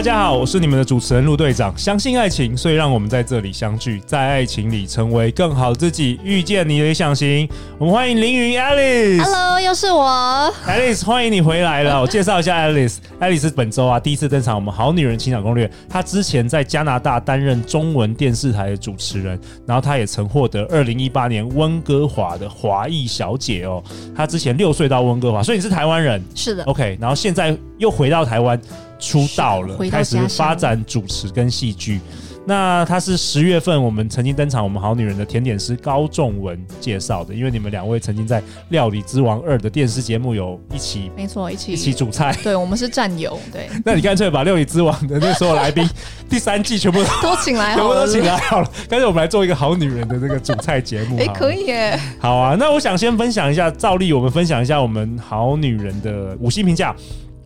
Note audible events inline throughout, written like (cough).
大家好，我是你们的主持人陆队长。相信爱情，所以让我们在这里相聚，在爱情里成为更好自己，遇见你的理想型。我们欢迎凌云 Alice。Hello，又是我，Alice，欢迎你回来了。(laughs) 我介绍一下 Alice，Alice 本周啊第一次登场我们好女人情场攻略。她之前在加拿大担任中文电视台的主持人，然后她也曾获得二零一八年温哥华的华裔小姐哦。她之前六岁到温哥华，所以你是台湾人。是的。OK，然后现在又回到台湾。出道了，开始发展主持跟戏剧。那他是十月份我们曾经登场，我们好女人的甜点师高仲文介绍的，因为你们两位曾经在《料理之王二》的电视节目有一起，没错，一起一起煮菜。对，我们是战友。对，(laughs) 那你干脆把《料理之王》的那所有来宾 (laughs) 第三季全部都请来，全部都请来好了。干脆我们来做一个好女人的这个煮菜节目。哎，可以耶。好啊，那我想先分享一下，照例我们分享一下我们好女人的五星评价。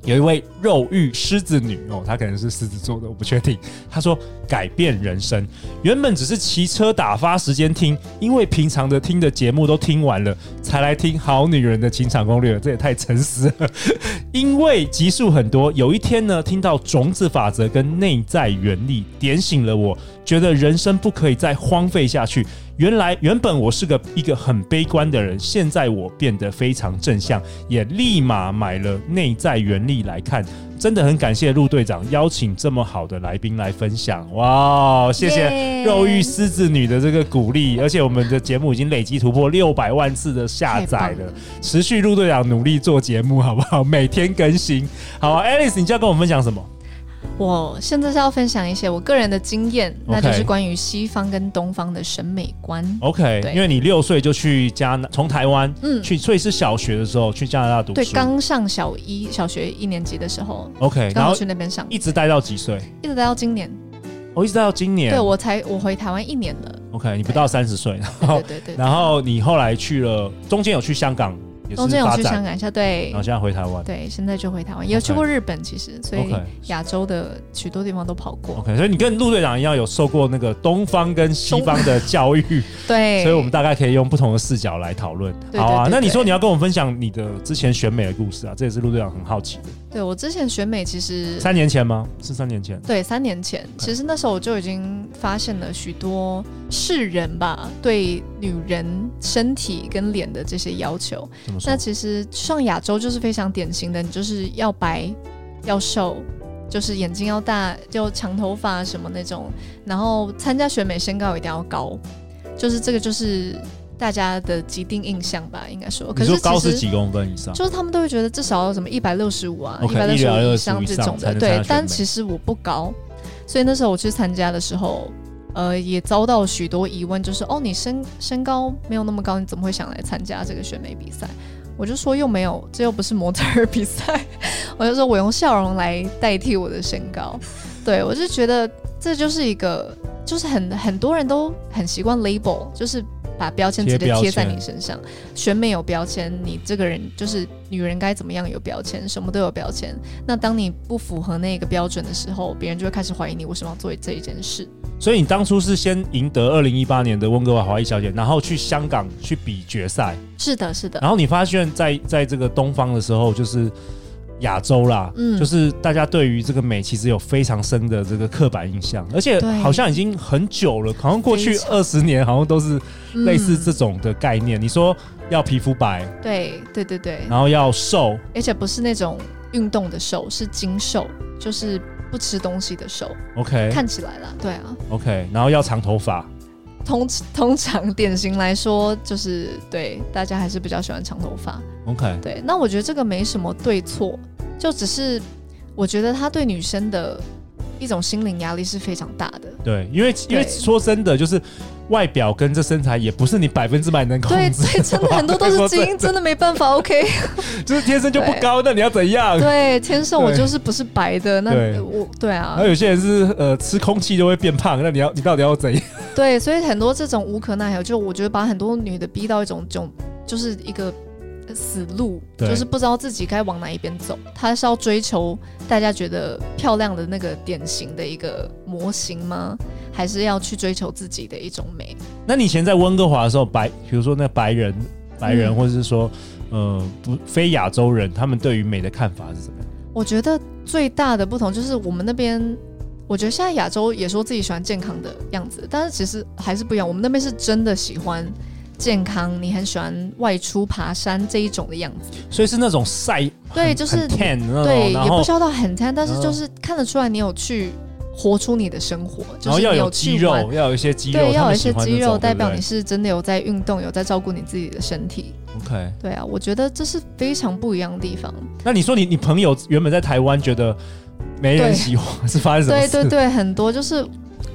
有一位肉欲狮子女哦，她可能是狮子座的，我不确定。她说改变人生，原本只是骑车打发时间听，因为平常的听的节目都听完了，才来听好女人的情场攻略，这也太诚实了。(laughs) 因为集数很多，有一天呢，听到种子法则跟内在原力，点醒了我，觉得人生不可以再荒废下去。原来原本我是个一个很悲观的人，现在我变得非常正向，也立马买了内在原力来看，真的很感谢陆队长邀请这么好的来宾来分享，哇，谢谢肉欲狮子女的这个鼓励，而且我们的节目已经累计突破六百万次的下载了，持续陆队长努力做节目，好不好？每天更新，好啊，Alice，你就要跟我们分享什么？我现在是要分享一些我个人的经验，那就是关于西方跟东方的审美观。OK，因为你六岁就去加拿，从台湾嗯去，所以是小学的时候去加拿大读书。对，刚上小一小学一年级的时候。OK，然后去那边上，一直待到几岁？一直待到今年。我一直待到今年。对，我才我回台湾一年了。OK，你不到三十岁，然后对对对，然后你后来去了，中间有去香港。中间有去香港一下，对，然后现在回台湾，对，现在就回台湾，也有去过日本，其实，所以亚洲的许多地方都跑过。OK，所以你跟陆队长一样，有受过那个东方跟西方的教育，(laughs) 对，所以我们大概可以用不同的视角来讨论。好啊，那你说你要跟我们分享你的之前选美的故事啊，这也是陆队长很好奇的。对，我之前选美其实三年前吗？是三年前。对，三年前，其实那时候我就已经发现了许多世人吧对女人身体跟脸的这些要求。那其实上亚洲就是非常典型的，你就是要白，要瘦，就是眼睛要大，就长头发什么那种。然后参加选美身高一定要高，就是这个就是。大家的既定印象吧，应该说，可是你说高是几公分以上？就是他们都会觉得至少要什么一百六十五啊，一百六十五以上这种的。对，但其实我不高，所以那时候我去参加的时候，呃，也遭到许多疑问，就是哦，你身身高没有那么高，你怎么会想来参加这个选美比赛？我就说又没有，这又不是模特儿比赛，(laughs) 我就说我用笑容来代替我的身高。对，我就觉得这就是一个，就是很很多人都很习惯 label，就是。把标签直接贴在你身上，选美有标签，你这个人就是女人该怎么样有标签，什么都有标签。那当你不符合那个标准的时候，别人就会开始怀疑你为什么要做这一件事。所以你当初是先赢得二零一八年的温哥华华裔小姐，然后去香港去比决赛。是的，是的。然后你发现在，在在这个东方的时候，就是。亚洲啦，嗯，就是大家对于这个美其实有非常深的这个刻板印象，而且好像已经很久了，好像过去二十年好像都是类似这种的概念。嗯、你说要皮肤白，对对对对，然后要瘦，而且不是那种运动的瘦，是精瘦，就是不吃东西的瘦。OK，看起来啦，对啊。OK，然后要长头发。通通常典型来说，就是对大家还是比较喜欢长头发。OK，对，那我觉得这个没什么对错，就只是我觉得他对女生的一种心灵压力是非常大的。对，因为因为说真的，就是。外表跟这身材也不是你百分之百能控制，对，对，真的很多都是 (laughs) 基因，真的没办法。OK，(laughs) 就是天生就不高，那你要怎样？对，天生我就是不是白的，那我对啊。那有些人是呃吃空气就会变胖，那你要你到底要怎样？对，所以很多这种无可奈何，就我觉得把很多女的逼到一种这种就是一个死路，就是不知道自己该往哪一边走。他是要追求大家觉得漂亮的那个典型的一个模型吗？还是要去追求自己的一种美？那你以前在温哥华的时候，白，比如说那白人、白人，嗯、或者是说，呃，不非亚洲人，他们对于美的看法是怎么样？我觉得最大的不同就是我们那边，我觉得现在亚洲也说自己喜欢健康的样子，但是其实还是不一样。我们那边是真的喜欢。健康，你很喜欢外出爬山这一种的样子，所以是那种晒，对，就是对，也不需要到很 tan，但是就是看得出来你有去活出你的生活，就是要有肌肉，要有一些肌肉，对，要有一些肌肉，代表你是真的有在运动，有在照顾你自己的身体。OK，对啊，我觉得这是非常不一样的地方。那你说你你朋友原本在台湾觉得没人喜欢，是发生什么事？对对对，很多就是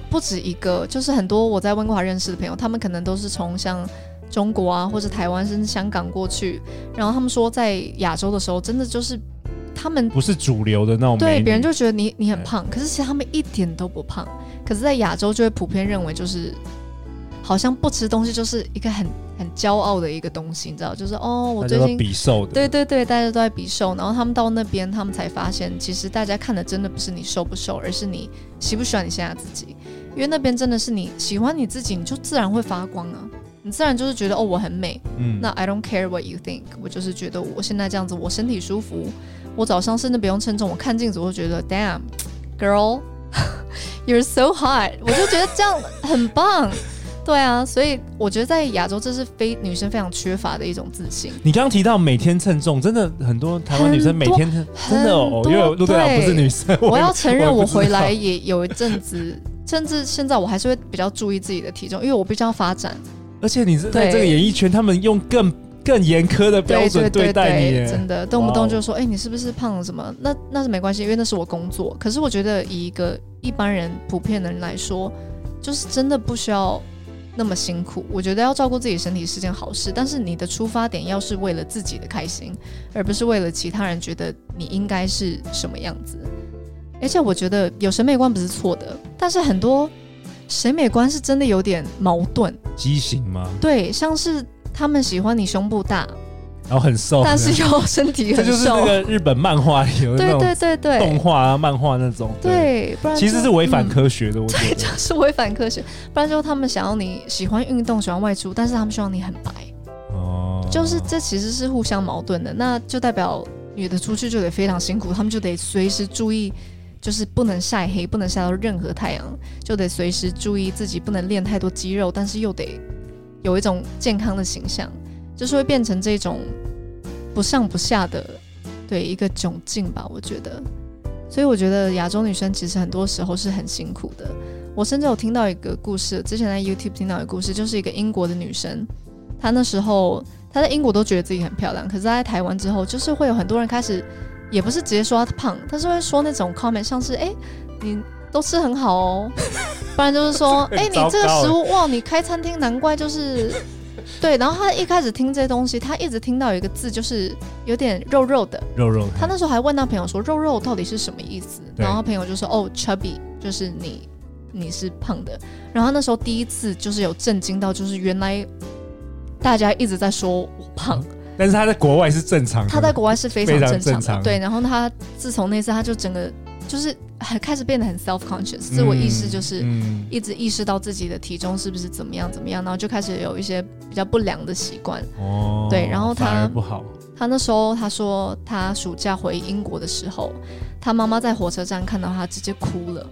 不止一个，就是很多我在温哥华认识的朋友，他们可能都是从像。中国啊，或者台湾甚至香港过去，然后他们说在亚洲的时候，真的就是他们不是主流的那种，对，别人就觉得你你很胖，可是其实他们一点都不胖，可是在亚洲就会普遍认为就是好像不吃东西就是一个很很骄傲的一个东西，你知道，就是哦，我最近比瘦的，对对对，大家都在比瘦，然后他们到那边，他们才发现，其实大家看的真的不是你瘦不瘦，而是你喜不喜欢你现在自己，因为那边真的是你喜欢你自己，你就自然会发光啊。你自然就是觉得哦，我很美。嗯，那 I don't care what you think，我就是觉得我现在这样子，我身体舒服。我早上甚至不用称重，我看镜子我就觉得，Damn girl，you're (laughs) so hot，(laughs) 我就觉得这样很棒。对啊，所以我觉得在亚洲这是非女生非常缺乏的一种自信。你刚刚提到每天称重，真的很多台湾女生每天真的哦，因为陆队长不是女生，我要承认我回来也有一阵子，甚至现在我还是会比较注意自己的体重，因为我必须要发展。而且你是在这个演艺圈，他们用更更严苛的标准对待你，真的动不动就说：“哎、欸，你是不是胖了什么？”那那是没关系，因为那是我工作。可是我觉得，以一个一般人、普遍的人来说，就是真的不需要那么辛苦。我觉得要照顾自己身体是件好事，但是你的出发点要是为了自己的开心，而不是为了其他人觉得你应该是什么样子。而且我觉得有审美观不是错的，但是很多。审美观是真的有点矛盾，畸形吗？对，像是他们喜欢你胸部大，然后很瘦，但是又身体很瘦，(laughs) 这就是那个日本漫画里有那种对对对对动画啊漫画那种，对，不然其实是违反科学的，我觉得对，就是违反科学。不然就他们想要你喜欢运动，喜欢外出，但是他们希望你很白，哦，就是这其实是互相矛盾的。那就代表女的出去就得非常辛苦，他们就得随时注意。就是不能晒黑，不能晒到任何太阳，就得随时注意自己不能练太多肌肉，但是又得有一种健康的形象，就是会变成这种不上不下的对一个窘境吧，我觉得。所以我觉得亚洲女生其实很多时候是很辛苦的。我甚至有听到一个故事，之前在 YouTube 听到一个故事，就是一个英国的女生，她那时候她在英国都觉得自己很漂亮，可是她在台湾之后，就是会有很多人开始。也不是直接说他胖，他是会说那种 comment，像是哎、欸，你都吃很好哦，(laughs) 不然就是说哎、欸，你这个食物哇，你开餐厅难怪就是 (laughs) 对。然后他一开始听这些东西，他一直听到有一个字，就是有点肉肉的肉肉。他那时候还问他朋友说肉肉到底是什么意思，然后他朋友就说哦，chubby 就是你你是胖的。然后那时候第一次就是有震惊到，就是原来大家一直在说我胖。嗯但是他在国外是正常的，他在国外是非常正常的，常正常对。然后他自从那次，他就整个就是很开始变得很 self conscious，嗯、自我意识就是一直意识到自己的体重是不是怎么样怎么样，然后就开始有一些比较不良的习惯。哦，对。然后他不好，他那时候他说他暑假回英国的时候，他妈妈在火车站看到他直接哭了。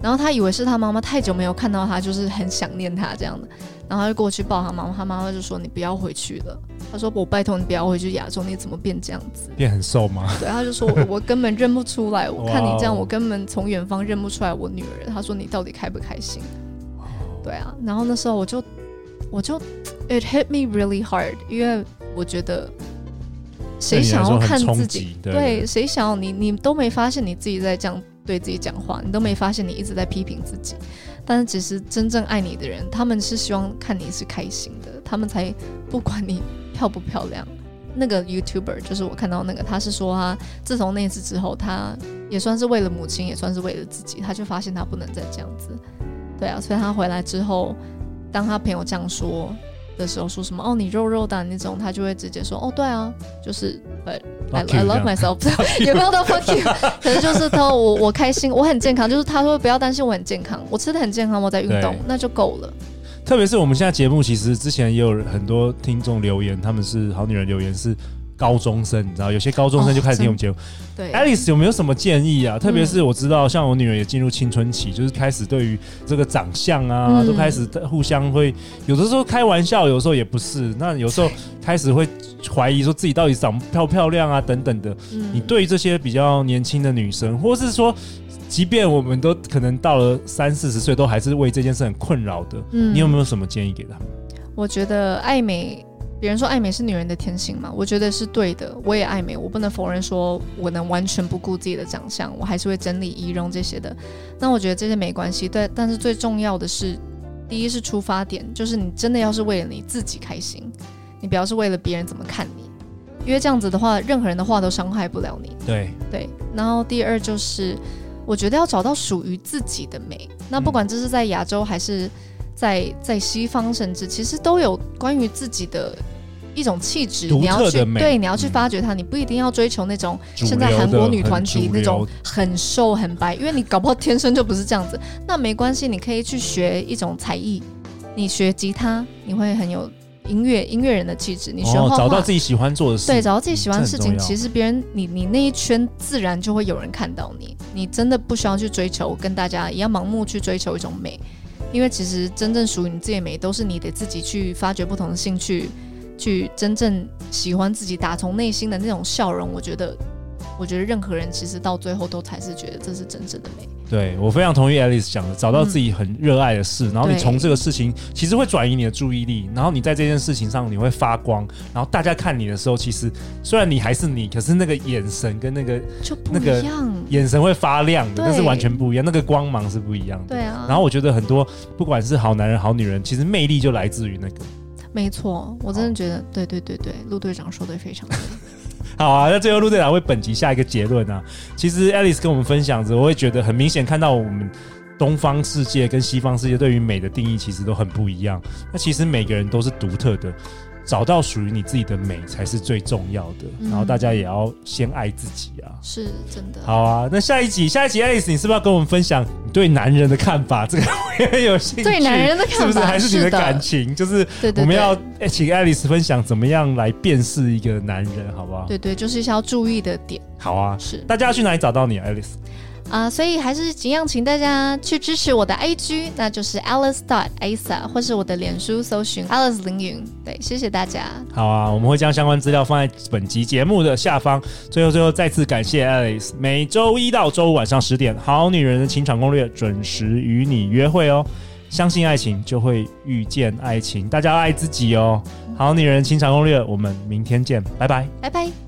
然后他以为是他妈妈太久没有看到他，就是很想念他这样的，然后他就过去抱他妈妈，他妈妈就说：“你不要回去了。”他说：“我拜托你不要回去亚洲，你怎么变这样子？变很瘦吗？”对，他就说：“ (laughs) 我根本认不出来，我看你这样，我根本从远方认不出来我女儿。”他说：“你到底开不开心？”对啊，然后那时候我就我就 it hit me really hard，因为我觉得谁想要看自己？对，对，谁想要你？你都没发现你自己在这样。对自己讲话，你都没发现你一直在批评自己，但是其实真正爱你的人，他们是希望看你是开心的，他们才不管你漂不漂亮。那个 YouTuber 就是我看到那个，他是说他自从那次之后，他也算是为了母亲，也算是为了自己，他就发现他不能再这样子。对啊，所以他回来之后，当他朋友这样说，的时候说什么哦，你肉肉的那种，他就会直接说哦，对啊，就是 But I, I love myself，(laughs) 也没有到 fuck you，可是就是他我我开心，我很健康，就是他说不要担心我很健康，我吃的很健康，我在运动，那就够了。特别是我们现在节目，其实之前也有很多听众留言，他们是好女人留言是。高中生，你知道，有些高中生就开始听我们节目。对，Alice 有没有什么建议啊？特别是我知道，像我女儿也进入青春期，就是开始对于这个长相啊，嗯、都开始互相会有的时候开玩笑，有时候也不是。那有时候开始会怀疑说自己到底长漂不漂亮啊，等等的。嗯、你对于这些比较年轻的女生，或是说，即便我们都可能到了三四十岁，都还是为这件事很困扰的。嗯，你有没有什么建议给他们？我觉得爱美。别人说爱美是女人的天性嘛，我觉得是对的。我也爱美，我不能否认说我能完全不顾自己的长相，我还是会整理仪容这些的。那我觉得这些没关系，对。但是最重要的是，第一是出发点，就是你真的要是为了你自己开心，你不要是为了别人怎么看你，因为这样子的话，任何人的话都伤害不了你。对对。然后第二就是，我觉得要找到属于自己的美。那不管这是在亚洲还是。在在西方，甚至其实都有关于自己的一种气质，你要去对，你要去发掘它，嗯、你不一定要追求那种现在韩国女团体那种很瘦很白，因为你搞不好天生就不是这样子。那没关系，你可以去学一种才艺，你学吉他，你会很有音乐音乐人的气质。你学画画，找到自己喜欢做的事，对，找到自己喜欢的事情，其实别人你你那一圈自然就会有人看到你。你真的不需要去追求跟大家一样盲目去追求一种美。因为其实真正属于你自己的美，都是你得自己去发掘不同的兴趣，去真正喜欢自己，打从内心的那种笑容。我觉得，我觉得任何人其实到最后都才是觉得这是真正的美。对，我非常同意 Alice 讲的，找到自己很热爱的事，嗯、然后你从这个事情其实会转移你的注意力，然后你在这件事情上你会发光，然后大家看你的时候，其实虽然你还是你，可是那个眼神跟那个就不一样，眼神会发亮的，那是完全不一样，那个光芒是不一样的。对啊。然后我觉得很多不管是好男人好女人，其实魅力就来自于那个。没错，我真的觉得，对对对对，陆队长说的非常对。好啊，那最后陆队长为本集下一个结论啊。其实艾丽斯跟我们分享着，我会觉得很明显，看到我们东方世界跟西方世界对于美的定义其实都很不一样。那其实每个人都是独特的。找到属于你自己的美才是最重要的，嗯、然后大家也要先爱自己啊，是真的。好啊，那下一集，下一集，Alice，你是不是要跟我们分享你对男人的看法？这个我也很有兴趣。对男人的看法，是不是还是你的感情？是就是我们要请 Alice 分享怎么样来辨识一个男人，好不好？对对，就是一些要注意的点。好啊，是。大家要去哪里找到你啊，Alice？啊，uh, 所以还是尽量请大家去支持我的 IG，那就是 Alice dot Asa，或是我的脸书搜寻 Alice 凌云。对，谢谢大家。好啊，我们会将相关资料放在本集节目的下方。最后，最后再次感谢 Alice，每周一到周五晚上十点，《好女人的情场攻略》准时与你约会哦。相信爱情，就会遇见爱情。大家要爱自己哦。好女人情场攻略，我们明天见，拜拜，拜拜。